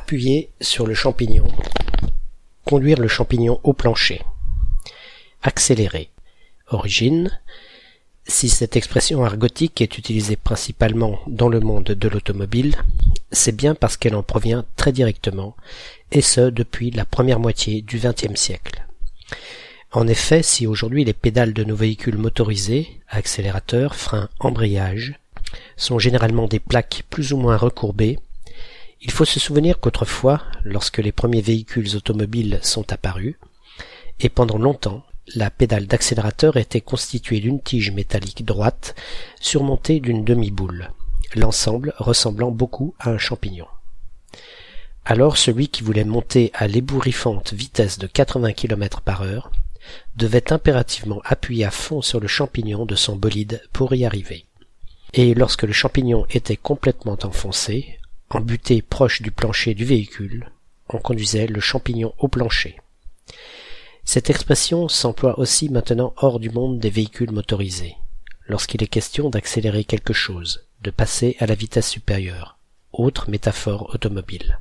Appuyer sur le champignon. Conduire le champignon au plancher. Accélérer. Origine. Si cette expression argotique est utilisée principalement dans le monde de l'automobile, c'est bien parce qu'elle en provient très directement, et ce depuis la première moitié du XXe siècle. En effet, si aujourd'hui les pédales de nos véhicules motorisés, accélérateur, frein, embrayage, sont généralement des plaques plus ou moins recourbées, il faut se souvenir qu'autrefois, lorsque les premiers véhicules automobiles sont apparus, et pendant longtemps, la pédale d'accélérateur était constituée d'une tige métallique droite surmontée d'une demi-boule, l'ensemble ressemblant beaucoup à un champignon. Alors celui qui voulait monter à l'ébouriffante vitesse de 80 km par heure devait impérativement appuyer à fond sur le champignon de son bolide pour y arriver. Et lorsque le champignon était complètement enfoncé, embuté proche du plancher du véhicule, on conduisait le champignon au plancher. Cette expression s'emploie aussi maintenant hors du monde des véhicules motorisés, lorsqu'il est question d'accélérer quelque chose, de passer à la vitesse supérieure, autre métaphore automobile.